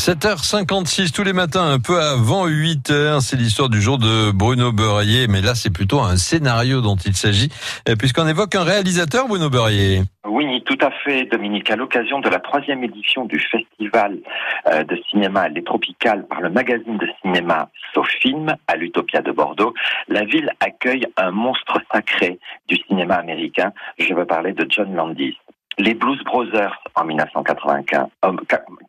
7h56 tous les matins, un peu avant 8h, c'est l'histoire du jour de Bruno Beurrier, mais là c'est plutôt un scénario dont il s'agit, euh, puisqu'on évoque un réalisateur, Bruno Beurrier. Oui, tout à fait, Dominique. À l'occasion de la troisième édition du festival euh, de cinéma Les Tropicales par le magazine de cinéma Sofilm à l'Utopia de Bordeaux, la ville accueille un monstre sacré du cinéma américain. Je veux parler de John Landis les Blues Brothers en 1995,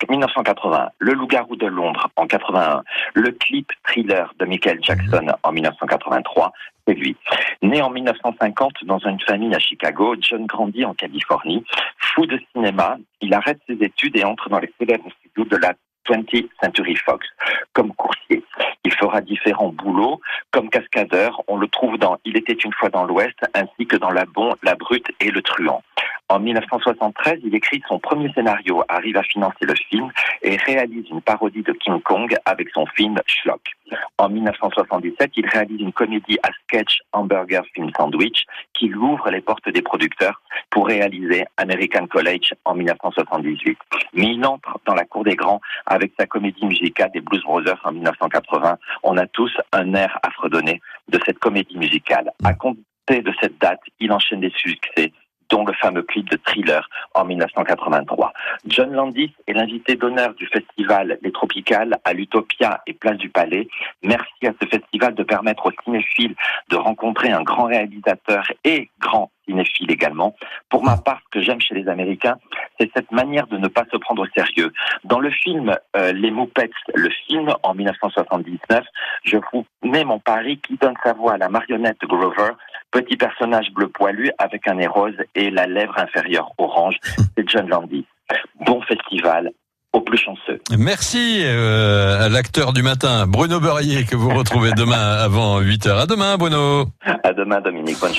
1980, Le Loup-garou de Londres en 81, le clip Thriller de Michael Jackson mhm. en 1983, c'est lui. Né en 1950 dans une famille à Chicago, John grandit en Californie. Fou de cinéma, il arrête ses études et entre dans les célèbres studios de la 20th Century Fox comme coursier. Il fera différents boulots comme cascadeur. On le trouve dans Il était une fois dans l'Ouest ainsi que dans La Bon, La Brute et Le Truand. En 1973, il écrit son premier scénario, arrive à financer le film et réalise une parodie de King Kong avec son film Schlock. En 1977, il réalise une comédie à sketch Hamburger Film Sandwich qui ouvre les portes des producteurs pour réaliser American College en 1978. Mais il entre dans la cour des grands avec sa comédie musicale des Blues Brothers en 1980. On a tous un air à fredonner de cette comédie musicale. À compter de cette date, il enchaîne des succès dont le fameux clip de Thriller en 1983. John Landis est l'invité d'honneur du festival Les Tropicales à l'Utopia et Place du Palais. Merci à ce festival de permettre aux cinéphiles de rencontrer un grand réalisateur et grand cinéphile également. Pour ma part, ce que j'aime chez les Américains, c'est cette manière de ne pas se prendre au sérieux. Dans le film euh, Les Muppets, le film en 1979, je vous mets mon pari qui donne sa voix à la marionnette Grover, petit personnage bleu poilu avec un nez rose et la lèvre inférieure orange. C'est John Landy. Bon festival, au plus chanceux. Merci euh, à l'acteur du matin, Bruno Beurrier, que vous retrouvez demain avant 8h. À demain, Bruno. À demain, Dominique. Bonne